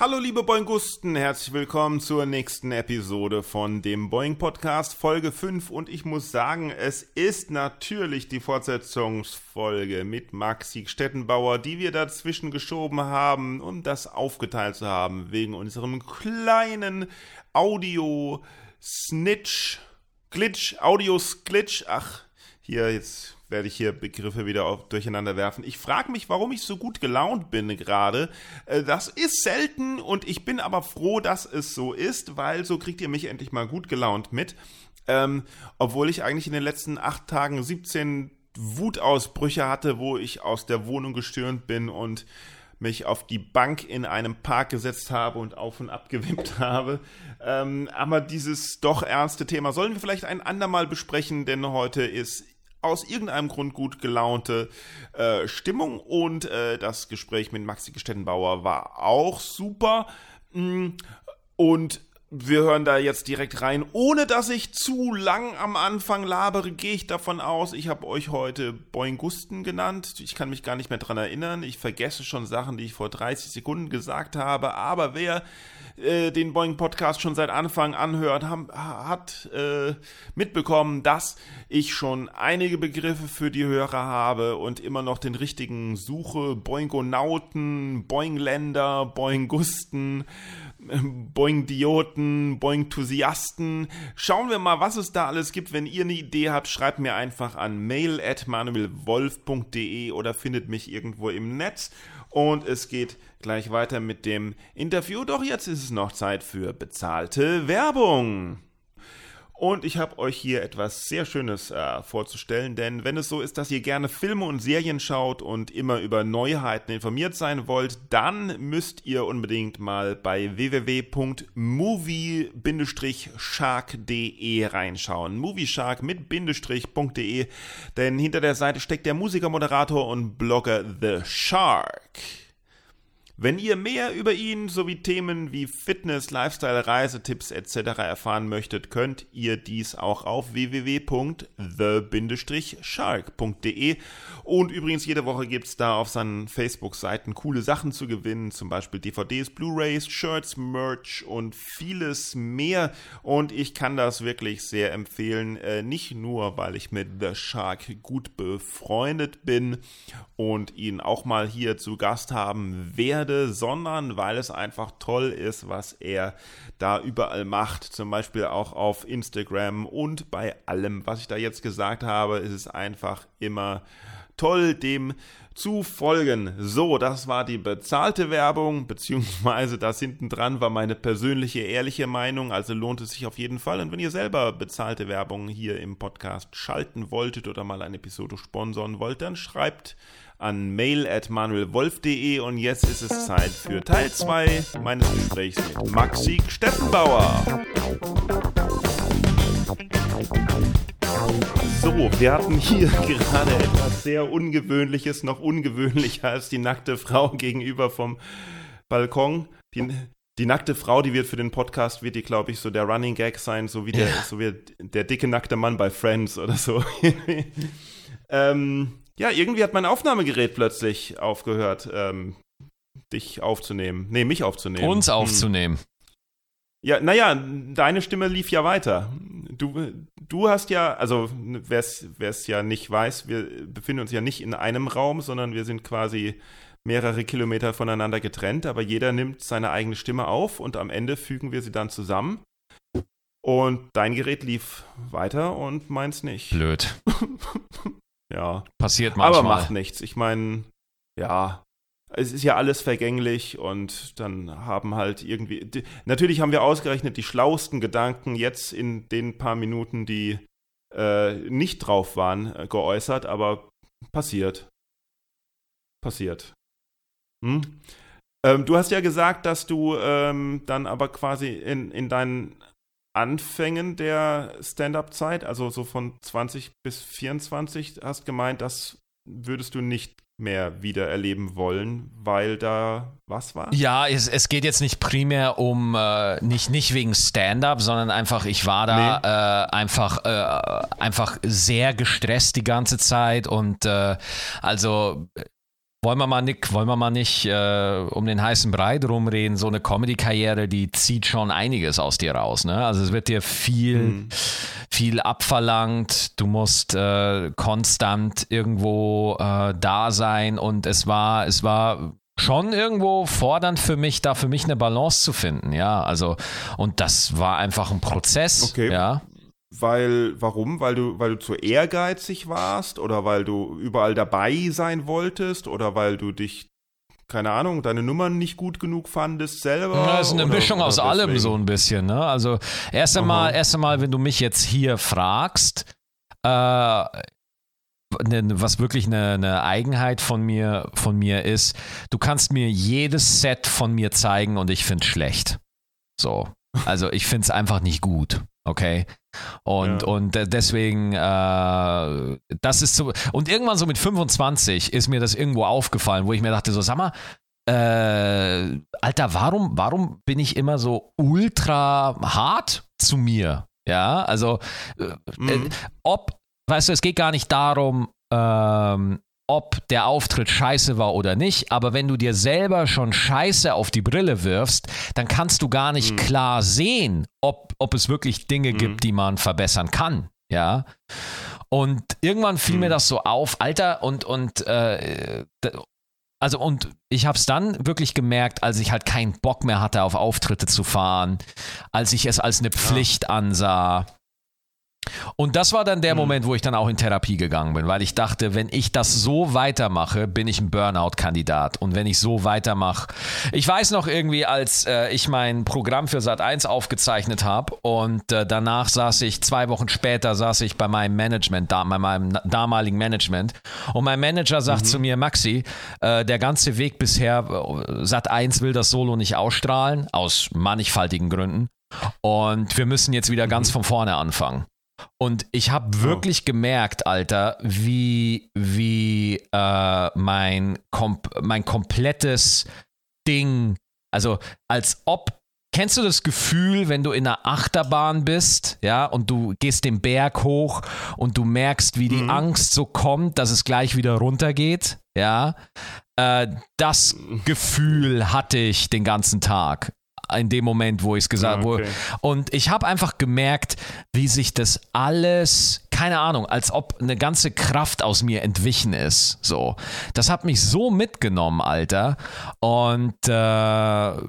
Hallo liebe Boingusten, herzlich willkommen zur nächsten Episode von dem Boing Podcast Folge 5 und ich muss sagen, es ist natürlich die Fortsetzungsfolge mit Maxi Stettenbauer, die wir dazwischen geschoben haben, um das aufgeteilt zu haben, wegen unserem kleinen Audio Snitch Glitch, Audios Glitch, ach, hier jetzt werde ich hier Begriffe wieder auf, durcheinander werfen. Ich frage mich, warum ich so gut gelaunt bin gerade. Äh, das ist selten und ich bin aber froh, dass es so ist, weil so kriegt ihr mich endlich mal gut gelaunt mit. Ähm, obwohl ich eigentlich in den letzten acht Tagen 17 Wutausbrüche hatte, wo ich aus der Wohnung gestürmt bin und mich auf die Bank in einem Park gesetzt habe und auf und ab gewippt habe. Ähm, aber dieses doch ernste Thema sollen wir vielleicht ein andermal besprechen, denn heute ist aus irgendeinem Grund gut gelaunte äh, Stimmung und äh, das Gespräch mit Maxi Gestettenbauer war auch super. Mm, und wir hören da jetzt direkt rein. Ohne dass ich zu lang am Anfang labere, gehe ich davon aus, ich habe euch heute Boingusten genannt. Ich kann mich gar nicht mehr dran erinnern. Ich vergesse schon Sachen, die ich vor 30 Sekunden gesagt habe. Aber wer äh, den Boeing Podcast schon seit Anfang anhört, haben, hat äh, mitbekommen, dass ich schon einige Begriffe für die Hörer habe und immer noch den richtigen suche. Boingonauten, Boingländer, Boingusten, Boing-Dioten, Boing-Thusiasten. Schauen wir mal, was es da alles gibt. Wenn ihr eine Idee habt, schreibt mir einfach an mail at manuelwolf.de oder findet mich irgendwo im Netz. Und es geht gleich weiter mit dem Interview. Doch jetzt ist es noch Zeit für bezahlte Werbung. Und ich habe euch hier etwas sehr Schönes äh, vorzustellen, denn wenn es so ist, dass ihr gerne Filme und Serien schaut und immer über Neuheiten informiert sein wollt, dann müsst ihr unbedingt mal bei www.movie-shark.de reinschauen. Movieshark mit Bindestrich.de, denn hinter der Seite steckt der Musiker, Moderator und Blogger The Shark. Wenn ihr mehr über ihn sowie Themen wie Fitness, Lifestyle, Reisetipps etc. erfahren möchtet, könnt ihr dies auch auf www.the-shark.de und übrigens jede Woche gibt es da auf seinen Facebook-Seiten coole Sachen zu gewinnen, zum Beispiel DVDs, Blu-rays, Shirts, Merch und vieles mehr. Und ich kann das wirklich sehr empfehlen, äh, nicht nur, weil ich mit The Shark gut befreundet bin und ihn auch mal hier zu Gast haben werde, werde, sondern weil es einfach toll ist, was er da überall macht. Zum Beispiel auch auf Instagram und bei allem, was ich da jetzt gesagt habe, ist es einfach immer toll, dem zu folgen. So, das war die bezahlte Werbung, beziehungsweise das hinten dran war meine persönliche, ehrliche Meinung, also lohnt es sich auf jeden Fall. Und wenn ihr selber bezahlte Werbung hier im Podcast schalten wolltet oder mal eine Episode sponsoren wollt, dann schreibt an mail at manuelwolf.de und jetzt ist es Zeit für Teil 2 meines Gesprächs mit Maxi Steffenbauer. So, wir hatten hier gerade etwas sehr Ungewöhnliches, noch ungewöhnlicher als die nackte Frau gegenüber vom Balkon. Die, die nackte Frau, die wird für den Podcast, wird die, glaube ich, so der Running Gag sein, so wie der, ja. so wie der dicke nackte Mann bei Friends oder so. ähm, ja, irgendwie hat mein Aufnahmegerät plötzlich aufgehört, ähm, dich aufzunehmen. Nee, mich aufzunehmen. Uns hm. aufzunehmen. Hm. Ja, naja, deine Stimme lief ja weiter. Du, du hast ja, also wer es ja nicht weiß, wir befinden uns ja nicht in einem Raum, sondern wir sind quasi mehrere Kilometer voneinander getrennt, aber jeder nimmt seine eigene Stimme auf und am Ende fügen wir sie dann zusammen. Und dein Gerät lief weiter und meins nicht. Blöd. Ja. Passiert manchmal. Aber macht nichts. Ich meine, ja, es ist ja alles vergänglich und dann haben halt irgendwie. Die, natürlich haben wir ausgerechnet die schlauesten Gedanken jetzt in den paar Minuten, die äh, nicht drauf waren, äh, geäußert, aber passiert. Passiert. Hm? Ähm, du hast ja gesagt, dass du ähm, dann aber quasi in, in deinen Anfängen der Stand-up-Zeit, also so von 20 bis 24, hast gemeint, das würdest du nicht mehr wieder erleben wollen, weil da was war? Ja, es, es geht jetzt nicht primär um, äh, nicht, nicht wegen Stand-up, sondern einfach, ich war da nee. äh, einfach, äh, einfach sehr gestresst die ganze Zeit und äh, also wollen wir mal nicht, wollen wir mal nicht äh, um den heißen Brei rumreden. So eine Comedy-Karriere, die zieht schon einiges aus dir raus. Ne? Also es wird dir viel, mhm. viel abverlangt. Du musst äh, konstant irgendwo äh, da sein und es war, es war schon irgendwo fordernd für mich, da für mich eine Balance zu finden. Ja, also und das war einfach ein Prozess. Okay. Ja. Weil, warum? Weil du, weil du zu ehrgeizig warst oder weil du überall dabei sein wolltest oder weil du dich, keine Ahnung, deine Nummern nicht gut genug fandest selber? Ja, das ist eine oder, Mischung aus deswegen? allem so ein bisschen, ne? Also, erst einmal, erst einmal, wenn du mich jetzt hier fragst, äh, ne, was wirklich eine, eine, Eigenheit von mir, von mir ist, du kannst mir jedes Set von mir zeigen und ich finde es schlecht. So. Also ich finde es einfach nicht gut. Okay. Und, ja. und deswegen, äh, das ist so. Und irgendwann so mit 25 ist mir das irgendwo aufgefallen, wo ich mir dachte, so, sag mal, äh, Alter, warum, warum bin ich immer so ultra hart zu mir? Ja, also, äh, mhm. ob, weißt du, es geht gar nicht darum, ähm, ob der Auftritt scheiße war oder nicht, aber wenn du dir selber schon scheiße auf die Brille wirfst, dann kannst du gar nicht mhm. klar sehen, ob, ob es wirklich Dinge mhm. gibt, die man verbessern kann. Ja. Und irgendwann fiel mhm. mir das so auf, Alter, und, und äh, also und ich habe es dann wirklich gemerkt, als ich halt keinen Bock mehr hatte, auf Auftritte zu fahren, als ich es als eine Pflicht ja. ansah und das war dann der mhm. Moment, wo ich dann auch in Therapie gegangen bin, weil ich dachte, wenn ich das so weitermache, bin ich ein Burnout-Kandidat. Und wenn ich so weitermache, ich weiß noch irgendwie, als äh, ich mein Programm für Sat 1 aufgezeichnet habe und äh, danach saß ich, zwei Wochen später saß ich bei meinem Management, da, bei meinem damaligen Management. Und mein Manager sagt mhm. zu mir, Maxi, äh, der ganze Weg bisher, äh, Sat 1 will das Solo nicht ausstrahlen, aus mannigfaltigen Gründen. Und wir müssen jetzt wieder mhm. ganz von vorne anfangen. Und ich habe oh. wirklich oh. gemerkt, Alter, wie, wie äh, mein, kom mein komplettes Ding, also als ob Kennst du das Gefühl, wenn du in einer Achterbahn bist, ja, und du gehst den Berg hoch und du merkst, wie die mhm. Angst so kommt, dass es gleich wieder runtergeht, ja? Äh, das mhm. Gefühl hatte ich den ganzen Tag in dem Moment, wo ich es gesagt habe. Okay. Und ich habe einfach gemerkt, wie sich das alles, keine Ahnung, als ob eine ganze Kraft aus mir entwichen ist. So, das hat mich so mitgenommen, Alter. Und äh,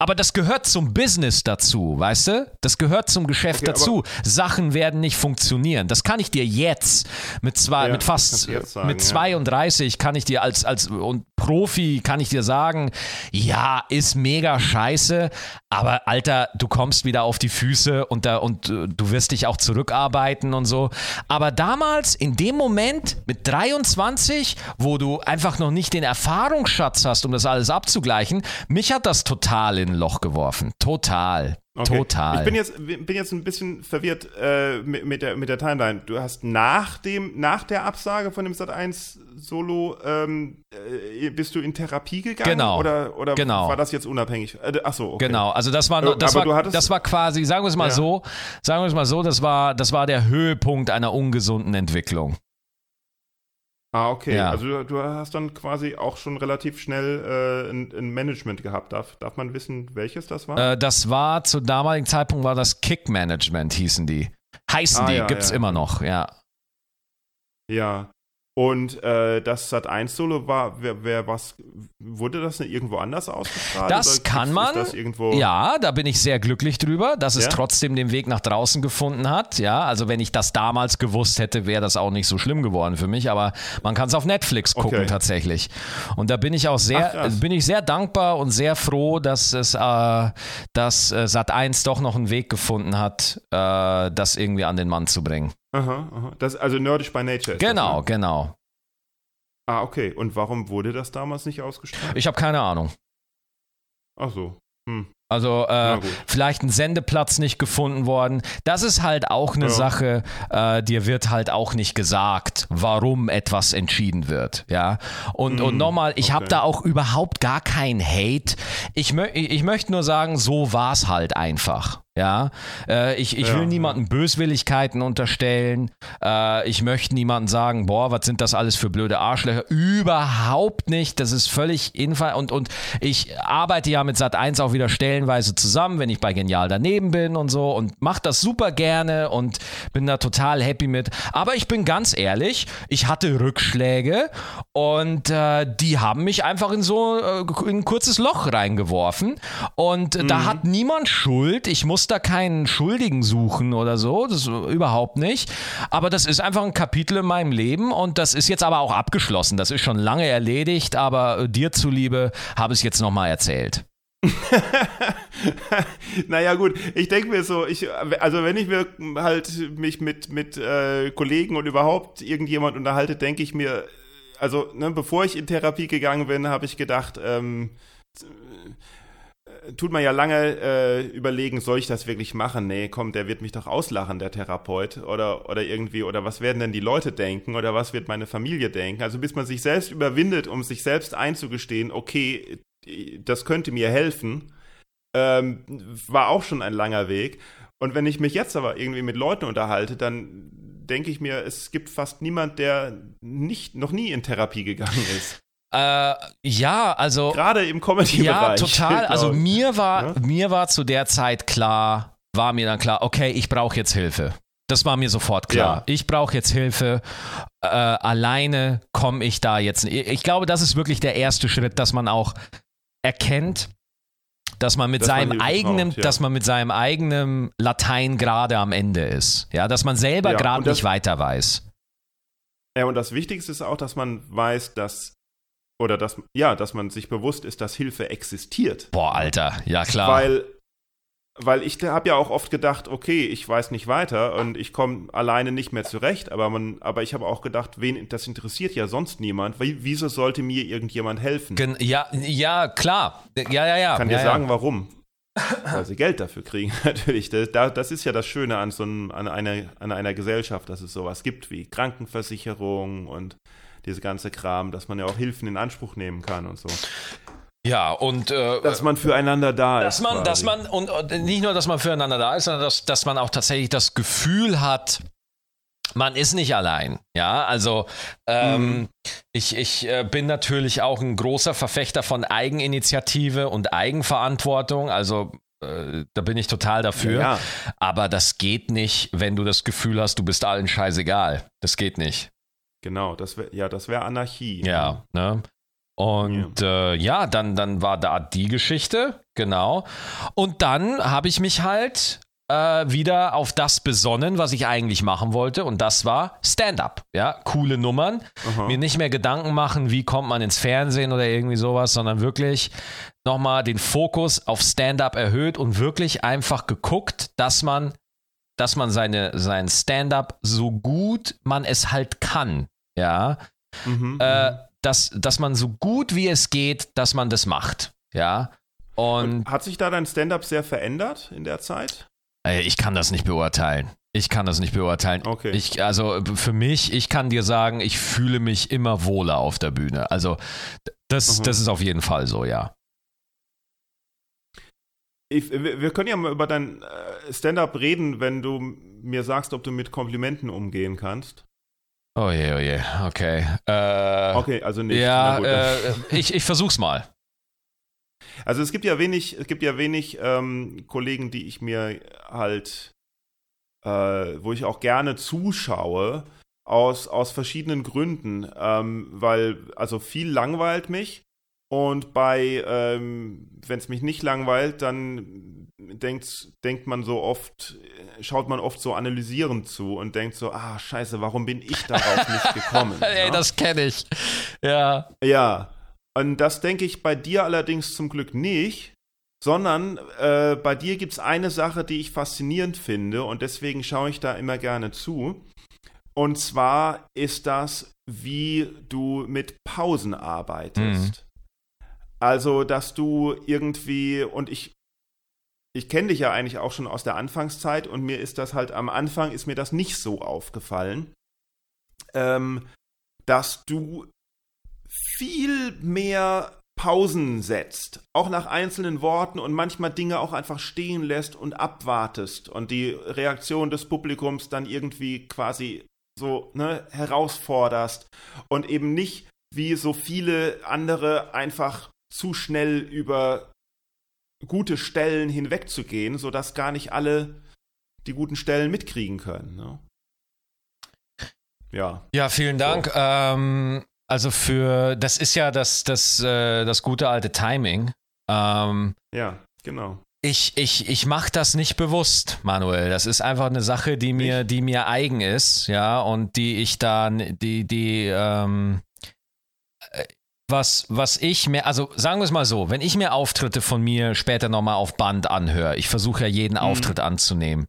aber das gehört zum Business dazu, weißt du? Das gehört zum Geschäft okay, dazu. Sachen werden nicht funktionieren. Das kann ich dir jetzt mit zwei, ja, mit fast sagen, mit 32 ja. kann ich dir als als und Profi kann ich dir sagen, ja, ist mega scheiße, aber Alter, du kommst wieder auf die Füße und da und äh, du wirst dich auch zurückarbeiten und so. Aber damals in dem Moment mit 23, wo du einfach noch nicht den Erfahrungsschatz hast, um das alles abzugleichen, mich hat das total in ein Loch geworfen. Total. Okay. Total. Ich bin jetzt, bin jetzt ein bisschen verwirrt äh, mit, mit, der, mit der Timeline. Du hast nach, dem, nach der Absage von dem Sat 1 Solo ähm, äh, bist du in Therapie gegangen? Genau. Oder, oder genau. war das jetzt unabhängig? Äh, achso, okay. Genau, also das war, das, war, hattest, das war quasi, sagen wir es mal ja. so, sagen wir es mal so, das war, das war der Höhepunkt einer ungesunden Entwicklung. Ah, okay. Ja. Also du, hast dann quasi auch schon relativ schnell äh, ein, ein, Management gehabt. Darf, darf man wissen, welches das war? Äh, das war zu damaligen Zeitpunkt war das Kick Management, hießen die. Heißen ah, die, ja, gibt's ja. immer noch, ja. Ja. Und äh, das Sat 1 Solo war, wer, wer was, wurde das irgendwo anders ausgestrahlt? Das kann man. Das ja, da bin ich sehr glücklich drüber, dass ja? es trotzdem den Weg nach draußen gefunden hat. Ja, also wenn ich das damals gewusst hätte, wäre das auch nicht so schlimm geworden für mich. Aber man kann es auf Netflix gucken okay. tatsächlich. Und da bin ich auch sehr, Ach, bin ich sehr dankbar und sehr froh, dass es, äh, dass äh, Sat 1 doch noch einen Weg gefunden hat, äh, das irgendwie an den Mann zu bringen. Aha, aha. Das also nerdisch by nature. genau, das, ne? genau. Ah, okay. Und warum wurde das damals nicht ausgestrahlt? Ich habe keine Ahnung. Ach so. Hm. Also äh, vielleicht ein Sendeplatz nicht gefunden worden. Das ist halt auch eine ja. Sache, äh, dir wird halt auch nicht gesagt, warum etwas entschieden wird. Ja. Und, mm, und nochmal, ich okay. habe da auch überhaupt gar keinen Hate. Ich, mö ich möchte nur sagen, so war es halt einfach. Ja, äh, ich, ich ja, will niemandem Böswilligkeiten unterstellen. Äh, ich möchte niemandem sagen, boah, was sind das alles für blöde Arschlöcher? Überhaupt nicht. Das ist völlig infall. Und, und ich arbeite ja mit Sat1 auch wieder stellenweise zusammen, wenn ich bei Genial daneben bin und so und mache das super gerne und bin da total happy mit. Aber ich bin ganz ehrlich, ich hatte Rückschläge und äh, die haben mich einfach in so äh, in ein kurzes Loch reingeworfen. Und mhm. da hat niemand Schuld. Ich musste da keinen Schuldigen suchen oder so, das überhaupt nicht. Aber das ist einfach ein Kapitel in meinem Leben und das ist jetzt aber auch abgeschlossen. Das ist schon lange erledigt, aber dir zuliebe habe ich es jetzt nochmal erzählt. naja gut, ich denke mir so, ich, also wenn ich mir halt mich mit, mit äh, Kollegen und überhaupt irgendjemand unterhalte, denke ich mir, also ne, bevor ich in Therapie gegangen bin, habe ich gedacht, ähm, tut man ja lange äh, überlegen, soll ich das wirklich machen? Nee, komm, der wird mich doch auslachen, der Therapeut. Oder, oder irgendwie, oder was werden denn die Leute denken? Oder was wird meine Familie denken? Also bis man sich selbst überwindet, um sich selbst einzugestehen, okay, das könnte mir helfen, ähm, war auch schon ein langer Weg. Und wenn ich mich jetzt aber irgendwie mit Leuten unterhalte, dann denke ich mir, es gibt fast niemand, der nicht, noch nie in Therapie gegangen ist. Äh, ja, also. Gerade im Comedy-Bereich. Ja, total. Also mir war, ja? mir war zu der Zeit klar, war mir dann klar, okay, ich brauche jetzt Hilfe. Das war mir sofort klar. Ja. Ich brauche jetzt Hilfe. Äh, alleine komme ich da jetzt. Ich glaube, das ist wirklich der erste Schritt, dass man auch erkennt, dass man mit dass seinem man eigenen, braucht, ja. dass man mit seinem eigenen Latein gerade am Ende ist. Ja, dass man selber ja, gerade nicht weiter weiß. Ja, und das Wichtigste ist auch, dass man weiß, dass oder dass, ja, dass man sich bewusst ist, dass Hilfe existiert. Boah, Alter, ja klar. Weil, weil ich habe ja auch oft gedacht, okay, ich weiß nicht weiter und ich komme alleine nicht mehr zurecht, aber, man, aber ich habe auch gedacht, wen, das interessiert ja sonst niemand. Wieso sollte mir irgendjemand helfen? Gen ja, ja, klar. Ja, ja, ja. Ich kann ja, dir sagen, warum. Weil sie Geld dafür kriegen, natürlich. Das, das ist ja das Schöne an, so einem, an, einer, an einer Gesellschaft, dass es sowas gibt wie Krankenversicherung und diese ganze Kram, dass man ja auch Hilfen in Anspruch nehmen kann und so. Ja, und äh, dass man füreinander da dass ist. Man, dass man, und, und, nicht nur, dass man füreinander da ist, sondern dass, dass man auch tatsächlich das Gefühl hat, man ist nicht allein. Ja, also ähm, mhm. ich, ich äh, bin natürlich auch ein großer Verfechter von Eigeninitiative und Eigenverantwortung. Also äh, da bin ich total dafür. Ja. Aber das geht nicht, wenn du das Gefühl hast, du bist allen scheißegal. Das geht nicht. Genau, das wäre ja, das wäre Anarchie. Ja, ne? Und ja. Äh, ja, dann, dann war da die Geschichte, genau. Und dann habe ich mich halt äh, wieder auf das besonnen, was ich eigentlich machen wollte. Und das war Stand-up. Ja, coole Nummern. Aha. Mir nicht mehr Gedanken machen, wie kommt man ins Fernsehen oder irgendwie sowas, sondern wirklich nochmal den Fokus auf Stand-up erhöht und wirklich einfach geguckt, dass man dass man seine, sein Stand-up so gut man es halt kann, ja, mhm, äh, mhm. dass, dass man so gut wie es geht, dass man das macht, ja. Und, Und hat sich da dein Stand-up sehr verändert in der Zeit? Ich kann das nicht beurteilen. Ich kann das nicht beurteilen. Okay. Ich, also für mich, ich kann dir sagen, ich fühle mich immer wohler auf der Bühne. Also das, mhm. das ist auf jeden Fall so, ja ich, wir können ja mal über dein äh, Stand-up reden, wenn du mir sagst, ob du mit Komplimenten umgehen kannst. Oh je, oh je, okay. Äh, okay, also nicht. Ja, äh, ich, ich versuch's mal. Also es gibt ja wenig, es gibt ja wenig ähm, Kollegen, die ich mir halt, äh, wo ich auch gerne zuschaue, aus, aus verschiedenen Gründen. Ähm, weil, also viel langweilt mich und bei, ähm, wenn es mich nicht langweilt, dann denkt, denkt man so oft, schaut man oft so analysierend zu und denkt so, ah, scheiße, warum bin ich darauf nicht gekommen? Ey, ja? das kenne ich. Ja. Ja. Und das denke ich bei dir allerdings zum Glück nicht, sondern äh, bei dir gibt es eine Sache, die ich faszinierend finde und deswegen schaue ich da immer gerne zu. Und zwar ist das, wie du mit Pausen arbeitest. Mhm. Also, dass du irgendwie, und ich, ich kenne dich ja eigentlich auch schon aus der Anfangszeit und mir ist das halt am Anfang ist mir das nicht so aufgefallen, ähm, dass du viel mehr Pausen setzt, auch nach einzelnen Worten und manchmal Dinge auch einfach stehen lässt und abwartest und die Reaktion des Publikums dann irgendwie quasi so ne, herausforderst und eben nicht wie so viele andere einfach zu schnell über gute Stellen hinwegzugehen, sodass gar nicht alle die guten Stellen mitkriegen können. Ne? Ja. Ja, vielen Dank. So. Ähm, also für, das ist ja das, das, äh, das gute alte Timing. Ähm, ja, genau. Ich, ich, ich mache das nicht bewusst, Manuel. Das ist einfach eine Sache, die mir, die mir eigen ist, ja, und die ich dann, die, die, ähm, äh, was, was ich mir, also sagen wir es mal so, wenn ich mir Auftritte von mir später nochmal auf Band anhöre, ich versuche ja jeden mhm. Auftritt anzunehmen,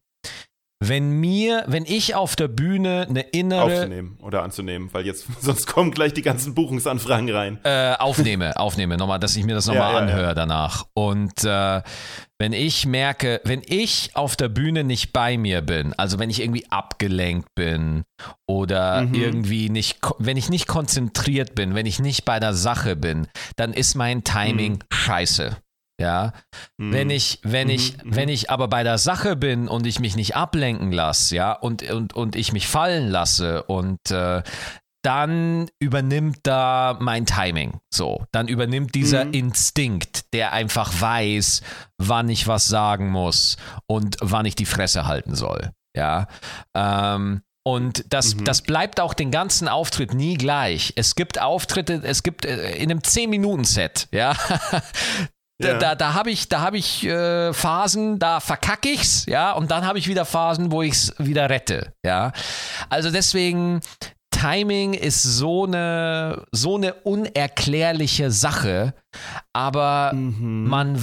wenn mir, wenn ich auf der Bühne eine innere. Aufzunehmen oder anzunehmen, weil jetzt, sonst kommen gleich die ganzen Buchungsanfragen rein. Äh, aufnehme, aufnehme, nochmal, dass ich mir das nochmal ja, ja, anhöre ja. danach. Und äh, wenn ich merke, wenn ich auf der Bühne nicht bei mir bin, also wenn ich irgendwie abgelenkt bin oder mhm. irgendwie nicht, wenn ich nicht konzentriert bin, wenn ich nicht bei der Sache bin, dann ist mein Timing mhm. scheiße. Ja, mhm. wenn ich, wenn mhm. ich, mhm. wenn ich aber bei der Sache bin und ich mich nicht ablenken lasse, ja, und, und, und ich mich fallen lasse und äh, dann übernimmt da mein Timing. So, dann übernimmt dieser mhm. Instinkt, der einfach weiß, wann ich was sagen muss und wann ich die Fresse halten soll. Ja. Ähm, und das, mhm. das bleibt auch den ganzen Auftritt nie gleich. Es gibt Auftritte, es gibt äh, in einem 10-Minuten-Set, ja, Da, da, da habe ich, da hab ich äh, Phasen, da verkacke ich's, ja, und dann habe ich wieder Phasen, wo ich es wieder rette, ja. Also deswegen, Timing ist so eine, so eine unerklärliche Sache, aber mhm. man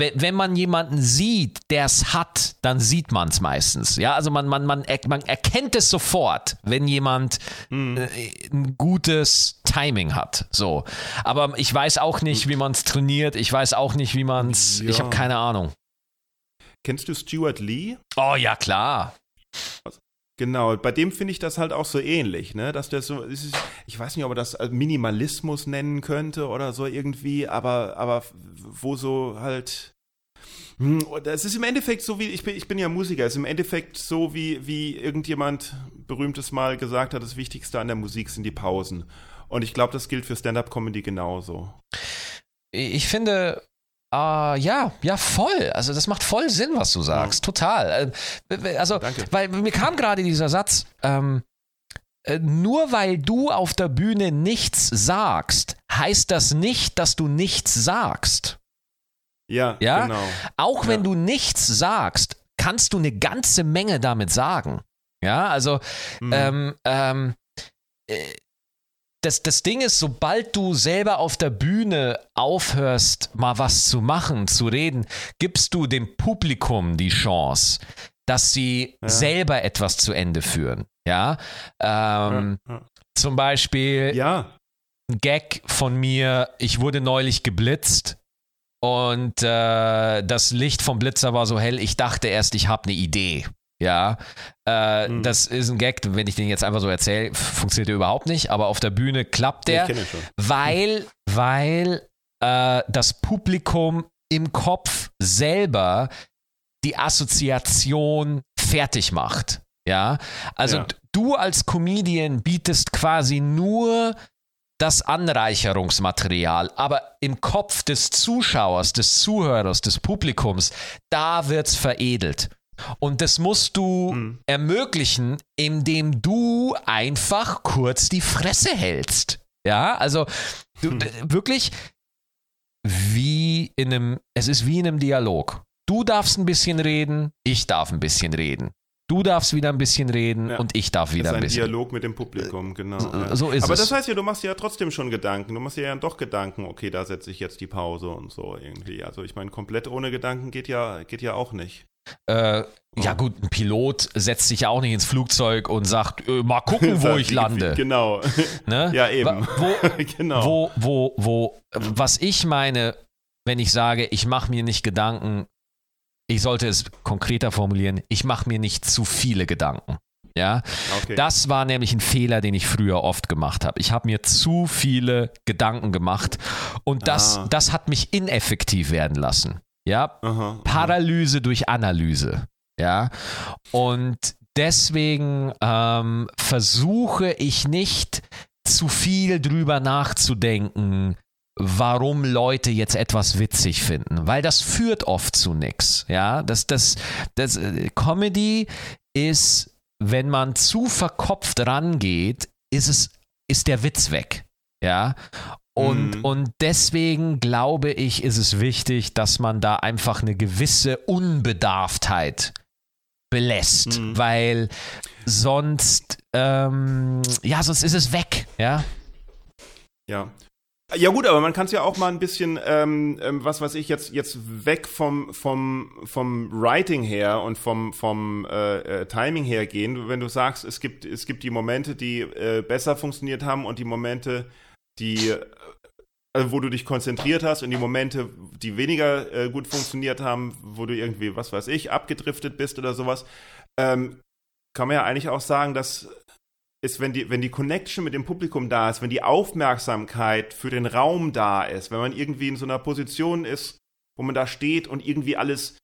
wenn man jemanden sieht, der es hat, dann sieht man es meistens. Ja, also man, man, man, man erkennt es sofort, wenn jemand mhm. äh, ein gutes Timing hat. So. Aber ich weiß auch nicht, wie man es trainiert. Ich weiß auch nicht, wie man es. Ja. Ich habe keine Ahnung. Kennst du Stuart Lee? Oh ja, klar. Genau, bei dem finde ich das halt auch so ähnlich, ne? Dass der so, ich weiß nicht, ob er das Minimalismus nennen könnte oder so irgendwie, aber, aber wo so halt. Hm, das ist im Endeffekt so wie, ich bin, ich bin ja Musiker, es ist im Endeffekt so wie, wie irgendjemand berühmtes Mal gesagt hat, das Wichtigste an der Musik sind die Pausen. Und ich glaube, das gilt für Stand-up-Comedy genauso. Ich finde, Uh, ja, ja, voll. Also das macht voll Sinn, was du sagst. Ja. Total. Äh, also, Danke. weil mir kam gerade dieser Satz, ähm, äh, nur weil du auf der Bühne nichts sagst, heißt das nicht, dass du nichts sagst. Ja, ja? genau. Auch wenn du nichts sagst, kannst du eine ganze Menge damit sagen. Ja, also mhm. ähm, ähm, äh, das, das Ding ist, sobald du selber auf der Bühne aufhörst, mal was zu machen, zu reden, gibst du dem Publikum die Chance, dass sie ja. selber etwas zu Ende führen. Ja. Ähm, ja, ja. Zum Beispiel ja. ein Gag von mir, ich wurde neulich geblitzt und äh, das Licht vom Blitzer war so hell, ich dachte erst, ich habe eine Idee. Ja, äh, mhm. das ist ein Gag, wenn ich den jetzt einfach so erzähle, funktioniert der überhaupt nicht, aber auf der Bühne klappt der, weil, weil äh, das Publikum im Kopf selber die Assoziation fertig macht. Ja, also ja. du als Comedian bietest quasi nur das Anreicherungsmaterial, aber im Kopf des Zuschauers, des Zuhörers, des Publikums, da wird's veredelt. Und das musst du mhm. ermöglichen, indem du einfach kurz die Fresse hältst. Ja, also du, mhm. wirklich wie in einem, es ist wie in einem Dialog. Du darfst ein bisschen reden, ich darf ein bisschen reden. Du darfst wieder ein bisschen reden ja. und ich darf wieder ein, ein bisschen. Ein Dialog mit dem Publikum, genau. So, ja. so ist Aber es. das heißt ja, du machst ja trotzdem schon Gedanken. Du machst ja doch Gedanken, okay, da setze ich jetzt die Pause und so irgendwie. Also ich meine, komplett ohne Gedanken geht ja, geht ja auch nicht. Äh, ja gut, ein Pilot setzt sich ja auch nicht ins Flugzeug und sagt, äh, mal gucken, wo ich lande. Genau. Ne? Ja, eben. Wo, genau. wo, wo, wo, was ich meine, wenn ich sage, ich mache mir nicht Gedanken, ich sollte es konkreter formulieren, ich mache mir nicht zu viele Gedanken. Ja, okay. das war nämlich ein Fehler, den ich früher oft gemacht habe. Ich habe mir zu viele Gedanken gemacht und das, ah. das hat mich ineffektiv werden lassen. Ja, aha, Paralyse aha. durch Analyse. Ja, und deswegen ähm, versuche ich nicht zu viel drüber nachzudenken, warum Leute jetzt etwas witzig finden, weil das führt oft zu nichts. Ja, das, das, das äh, Comedy ist, wenn man zu verkopft rangeht, ist es, ist der Witz weg. Ja, und, mhm. und deswegen glaube ich, ist es wichtig, dass man da einfach eine gewisse Unbedarftheit belässt, mhm. weil sonst, ähm, ja, sonst ist es weg, ja. Ja. Ja gut, aber man kann es ja auch mal ein bisschen, ähm, ähm, was weiß ich, jetzt, jetzt weg vom, vom, vom Writing her und vom, vom äh, äh, Timing her gehen. Wenn du sagst, es gibt, es gibt die Momente, die äh, besser funktioniert haben und die Momente, die also wo du dich konzentriert hast und die Momente, die weniger äh, gut funktioniert haben, wo du irgendwie, was weiß ich, abgedriftet bist oder sowas, ähm, kann man ja eigentlich auch sagen, dass ist, wenn die, wenn die Connection mit dem Publikum da ist, wenn die Aufmerksamkeit für den Raum da ist, wenn man irgendwie in so einer Position ist, wo man da steht und irgendwie alles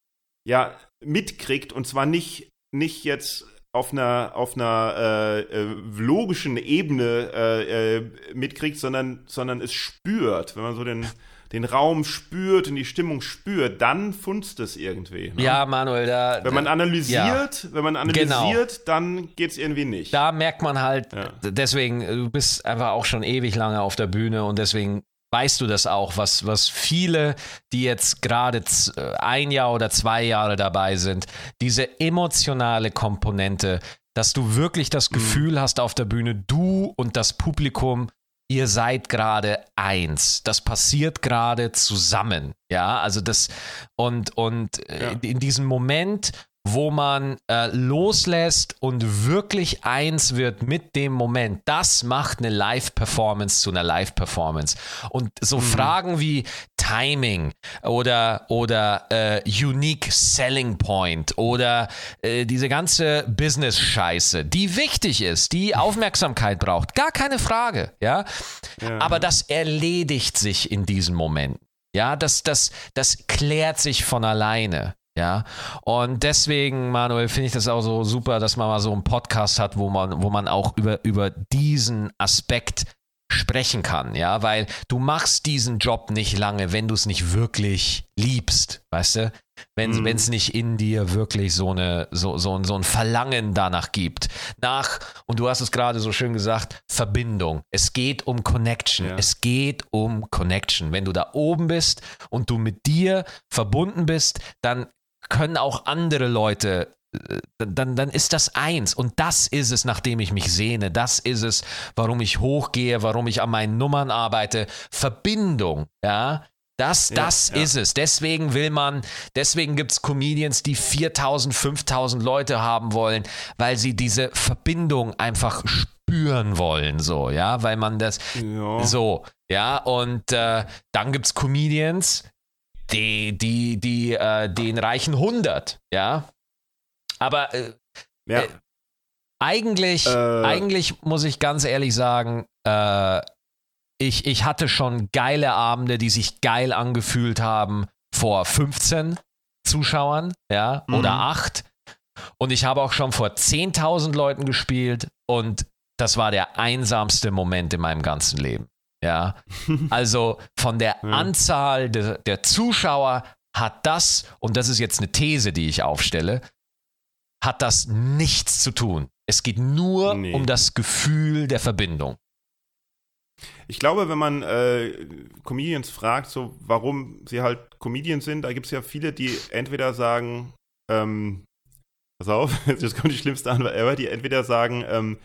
ja mitkriegt und zwar nicht, nicht jetzt auf einer, auf einer äh, äh, logischen Ebene äh, äh, mitkriegt, sondern, sondern es spürt, wenn man so den, den Raum spürt und die Stimmung spürt, dann funzt es irgendwie. Ne? Ja, Manuel, da. Wenn man analysiert, ja. wenn man analysiert, genau. dann geht es irgendwie nicht. Da merkt man halt, ja. deswegen, du bist einfach auch schon ewig lange auf der Bühne und deswegen weißt du das auch, was, was viele, die jetzt gerade äh, ein Jahr oder zwei Jahre dabei sind, diese emotionale Komponente, dass du wirklich das mhm. Gefühl mhm. hast auf der Bühne, du und das Publikum, ihr seid gerade eins. Das passiert gerade zusammen. Ja, also das und, und äh, ja. in diesem Moment, wo man äh, loslässt und wirklich eins wird mit dem Moment. Das macht eine Live-Performance zu einer Live-Performance. Und so mhm. Fragen wie Timing oder, oder äh, Unique Selling Point oder äh, diese ganze Business-Scheiße, die wichtig ist, die Aufmerksamkeit braucht, gar keine Frage. Ja? ja. Aber das erledigt sich in diesem Moment. Ja, das, das, das klärt sich von alleine. Ja, und deswegen, Manuel, finde ich das auch so super, dass man mal so einen Podcast hat, wo man, wo man auch über, über diesen Aspekt sprechen kann, ja, weil du machst diesen Job nicht lange, wenn du es nicht wirklich liebst, weißt du? Wenn mhm. es nicht in dir wirklich so, eine, so, so, so ein Verlangen danach gibt. Nach, und du hast es gerade so schön gesagt, Verbindung. Es geht um Connection. Ja. Es geht um Connection. Wenn du da oben bist und du mit dir verbunden bist, dann können auch andere Leute äh, dann, dann ist das eins. Und das ist es, nachdem ich mich sehne. Das ist es, warum ich hochgehe, warum ich an meinen Nummern arbeite. Verbindung, ja. Das, das ja, ist es. Deswegen will man, deswegen gibt es Comedians, die 4000, 5000 Leute haben wollen, weil sie diese Verbindung einfach spüren wollen, so, ja, weil man das ja. so, ja, und äh, dann gibt es Comedians, die, die, die, äh, den reichen 100, ja. Aber äh, ja. Äh, eigentlich, äh. eigentlich muss ich ganz ehrlich sagen, äh, ich, ich hatte schon geile Abende, die sich geil angefühlt haben vor 15 Zuschauern, ja, mhm. oder 8. Und ich habe auch schon vor 10.000 Leuten gespielt und das war der einsamste Moment in meinem ganzen Leben. Ja, also von der ja. Anzahl de, der Zuschauer hat das, und das ist jetzt eine These, die ich aufstelle, hat das nichts zu tun. Es geht nur nee. um das Gefühl der Verbindung. Ich glaube, wenn man äh, Comedians fragt, so warum sie halt Comedians sind, da gibt es ja viele, die entweder sagen, ähm, pass auf, jetzt kommt die schlimmste Antwort ever, die entweder sagen, ähm,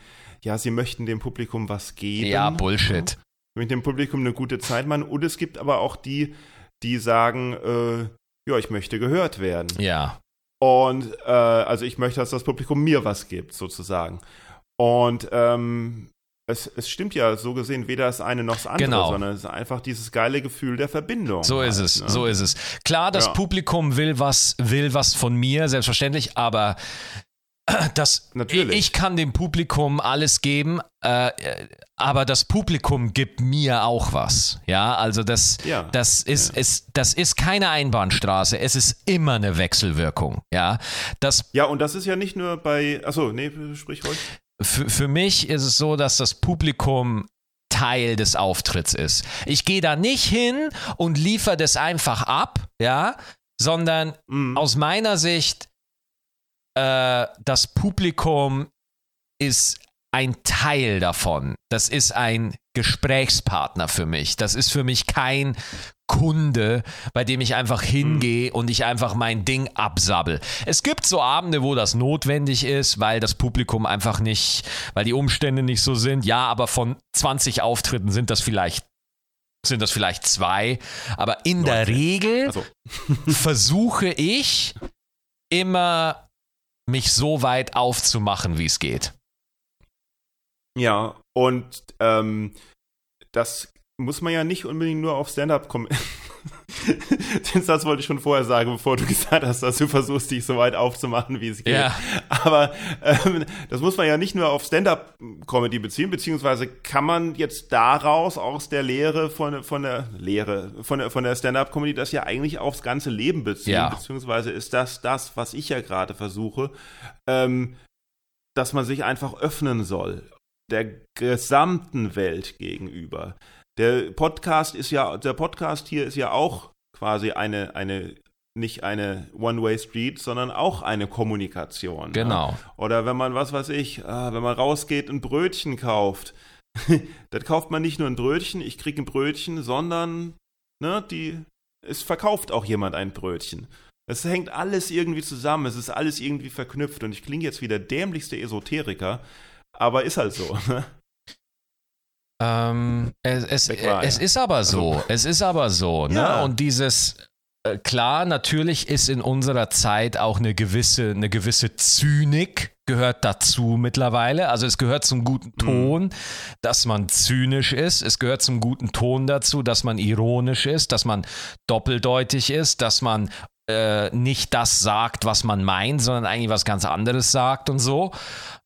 ja, sie möchten dem Publikum was geben. Ja, Bullshit mit dem Publikum eine gute Zeit machen. Und es gibt aber auch die, die sagen, äh, ja, ich möchte gehört werden. Ja. Und äh, also ich möchte, dass das Publikum mir was gibt, sozusagen. Und ähm, es, es stimmt ja so gesehen weder das eine noch das andere, Genau. sondern es ist einfach dieses geile Gefühl der Verbindung. So ist halt, es, ne? so ist es. Klar, das Ja. Publikum will was, will was von mir, selbstverständlich, aber das, Natürlich. ich kann dem Publikum alles geben, äh, aber das Publikum gibt mir auch was. Ja, also das, Ja. das, ist, ist, das ist keine Einbahnstraße, es ist immer eine Wechselwirkung. Ja, das Ja, und das ist ja nicht nur bei. Achso, nee, sprich ruhig. für, für mich ist es so, dass das Publikum Teil des Auftritts ist. Ich gehe da nicht hin und liefere das einfach ab, ja, sondern Mhm. aus meiner Sicht, äh, das Publikum ist ein Teil davon. Das ist ein Gesprächspartner für mich. Das ist für mich kein Kunde, bei dem ich einfach hingehe und ich einfach mein Ding absabbel. Es gibt so Abende, wo das notwendig ist, weil das Publikum einfach nicht, weil die Umstände nicht so sind. Ja, aber von 20 Auftritten sind das vielleicht sind das vielleicht zwei, aber in der 19. Regel Also, versuche ich immer mich so weit aufzumachen, wie es geht. ja, und ähm, das muss man ja nicht unbedingt nur auf Stand-up kommen. Den Satz wollte ich schon vorher sagen, bevor du gesagt hast, dass du versuchst, dich so weit aufzumachen, wie es geht. Ja. Aber ähm, das muss man ja nicht nur auf Stand-up-Comedy beziehen, beziehungsweise kann man jetzt daraus aus der Lehre von, von der Lehre von der, von der Stand-up-Comedy das ja eigentlich aufs ganze Leben beziehen, Ja. beziehungsweise ist das das, was ich ja gerade versuche, ähm, dass man sich einfach öffnen soll der gesamten Welt gegenüber. Der Podcast ist ja, der Podcast hier ist ja auch quasi eine, eine, nicht eine One-Way-Street, sondern auch eine Kommunikation. ne? Genau. Oder wenn man, was weiß ich, ah, wenn man rausgeht und Brötchen kauft, dann kauft man nicht nur ein Brötchen, ich kriege ein Brötchen, sondern ne, die, es verkauft auch jemand ein Brötchen. Es hängt alles irgendwie zusammen, es ist alles irgendwie verknüpft und ich klinge jetzt wie der dämlichste Esoteriker, aber ist halt so. ne? Ähm, es, es, war es er. ist aber so. Also- Es ist aber so. Ne? Ja. Und dieses, äh, klar, natürlich ist in unserer Zeit auch eine gewisse, eine gewisse Zynik gehört dazu mittlerweile. Also es gehört zum Mhm. guten Ton, dass man zynisch ist. Es gehört zum guten Ton dazu, dass man ironisch ist, dass man doppeldeutig ist, dass man äh, nicht das sagt, was man meint, sondern eigentlich was ganz anderes sagt und so.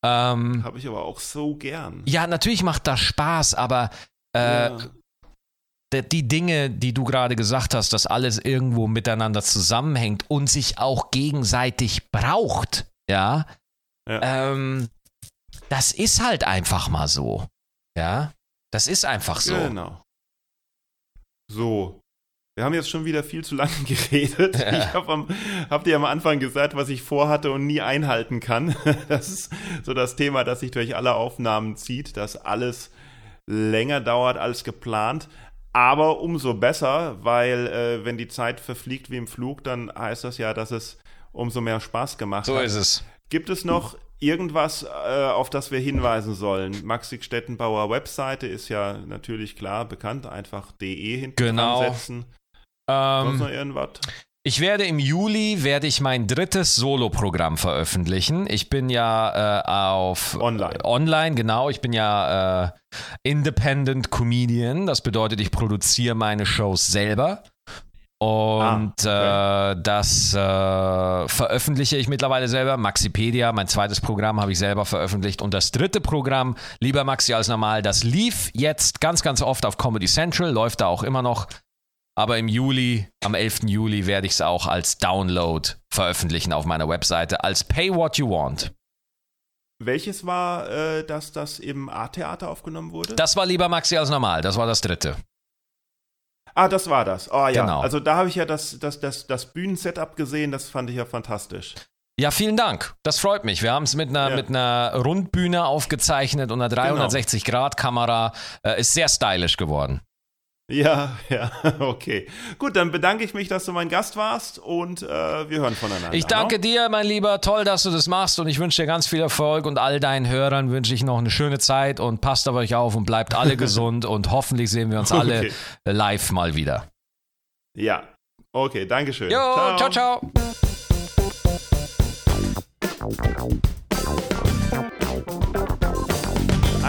Ähm, Habe ich aber auch so gern. ja, natürlich macht das Spaß, aber äh, Ja. die Dinge, die du gerade gesagt hast, dass alles irgendwo miteinander zusammenhängt und sich auch gegenseitig braucht, ja, Ja. ähm, das ist halt einfach mal so. Ja, das ist einfach so. Genau. So. Wir haben jetzt schon wieder viel zu lange geredet. Ja. Ich habe hab dir am Anfang gesagt, was ich vorhatte und nie einhalten kann. Das ist so das Thema, das sich durch alle Aufnahmen zieht, dass alles länger dauert als geplant. Aber umso besser, weil äh, wenn die Zeit verfliegt wie im Flug, dann heißt das ja, dass es umso mehr Spaß gemacht So hat. ist es. Gibt es noch irgendwas, äh, auf das wir hinweisen sollen? Maxi Stettenbauer Webseite ist ja natürlich klar bekannt, einfach de hinten Genau. setzen. Sonst noch Ähm, irgendwas? ich werde im Juli werde ich mein drittes Solo-Programm veröffentlichen. Ich bin ja äh, auf Online. äh, online, genau. Ich bin ja äh, Independent Comedian. Das bedeutet, ich produziere meine Shows selber. Und Ah, äh, das äh, veröffentliche ich mittlerweile selber. Maxipedia, mein zweites Programm, habe ich selber veröffentlicht. Und das dritte Programm, lieber Maxi als normal, das lief jetzt ganz, ganz oft auf Comedy Central, läuft da auch immer noch. Aber im Juli, am 11. Juli, werde ich es auch als Download veröffentlichen auf meiner Webseite, als Pay What You Want. Welches war, äh, dass das im A-Theater aufgenommen wurde? Das war lieber Maxi als normal, das war das dritte. ah, das war das. Oh ja, Genau. also da habe ich ja das, das, das, das Bühnensetup gesehen, das fand ich ja fantastisch. Ja, vielen Dank. Das freut mich. Wir haben es mit einer, Ja. mit einer Rundbühne aufgezeichnet und einer 360-Grad-Kamera. Äh, ist sehr stylisch geworden. Ja, ja, okay. Gut, dann bedanke ich mich, dass du mein Gast warst und äh, wir hören voneinander. Ich danke ne? dir, mein Lieber. Toll, dass du das machst und ich wünsche dir ganz viel Erfolg und all deinen Hörern wünsche ich noch eine schöne Zeit und passt auf euch auf und bleibt alle gesund und hoffentlich sehen wir uns alle Okay. live mal wieder. Ja, okay, danke schön. Jo, ciao, ciao.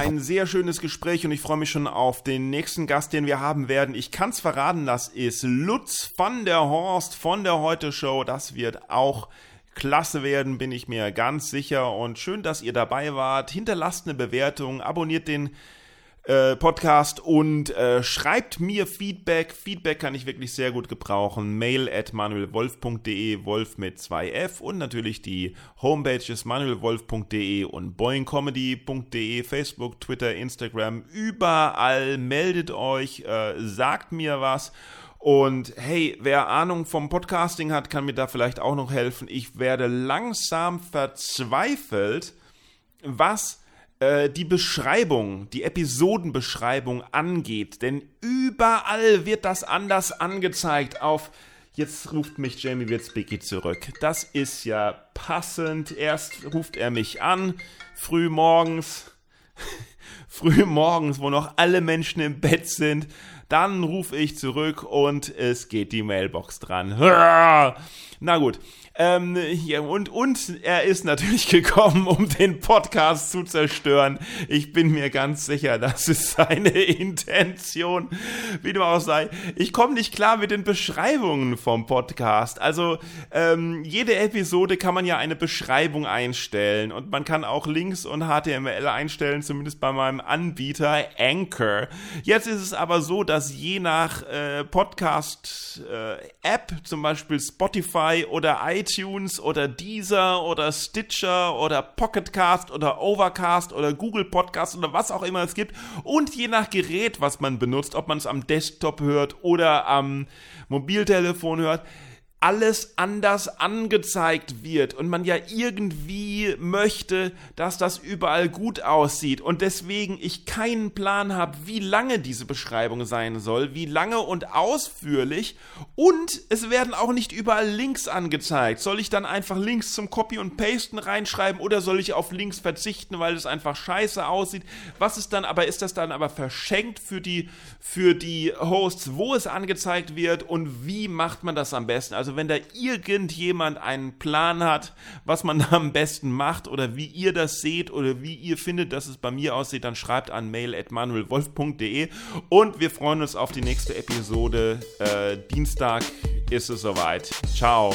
Ein sehr schönes Gespräch und ich freue mich schon auf den nächsten Gast, den wir haben werden. Ich kann es verraten, das ist Lutz van der Horst von der Heute Show. Das wird auch klasse werden, bin ich mir ganz sicher. Und schön, dass ihr dabei wart. Hinterlasst eine Bewertung, abonniert den äh, Podcast und äh, schreibt mir Feedback. Feedback kann ich wirklich sehr gut gebrauchen. Mail at manuelwolf.de, Wolf mit 2F und natürlich die Homepages manuelwolf.de und boingcomedy.de, Facebook, Twitter, Instagram, überall meldet euch, äh, sagt mir was. Und hey, wer Ahnung vom Podcasting hat, kann mir da vielleicht auch noch helfen. Ich werde langsam verzweifelt, was äh, die Beschreibung, die Episodenbeschreibung angeht. Denn überall wird das anders angezeigt auf Jetzt ruft mich Jamie Witzbicki zurück. Das ist ja passend. Erst ruft er mich an, früh morgens, früh morgens, wo noch alle Menschen im Bett sind. Dann rufe ich zurück und es geht die Mailbox dran. Na gut, ähm, ja, und, und er ist natürlich gekommen, um den Podcast zu zerstören. Ich bin mir ganz sicher, das ist seine Intention. Wie du auch sei. Ich komme nicht klar mit den Beschreibungen vom Podcast. Also, ähm, jede Episode kann man ja eine Beschreibung einstellen und man kann auch Links und HTML einstellen, zumindest bei meinem Anbieter Anchor. Jetzt ist es aber so, dass je nach äh, Podcast-App, äh, zum Beispiel Spotify oder iTunes, iTunes oder Deezer oder Stitcher oder Pocketcast oder Overcast oder Google Podcast oder was auch immer es gibt. Und je nach Gerät, was man benutzt, ob man es am Desktop hört oder am Mobiltelefon hört, alles anders angezeigt wird und man ja irgendwie möchte, dass das überall gut aussieht und deswegen ich keinen Plan habe, wie lange diese Beschreibung sein soll, wie lange und ausführlich und es werden auch nicht überall Links angezeigt. Soll ich dann einfach Links zum Copy und Pasten reinschreiben oder soll ich auf Links verzichten, weil es einfach scheiße aussieht? Was ist dann aber, ist das dann aber verschenkt für die, für die Hosts, wo es angezeigt wird und wie macht man das am besten? Also also wenn da irgendjemand einen Plan hat, was man da am besten macht oder wie ihr das seht oder wie ihr findet, dass es bei mir aussieht, dann schreibt an mail@manuelwolf.de und wir freuen uns auf die nächste Episode. Äh, Dienstag ist es soweit. Ciao.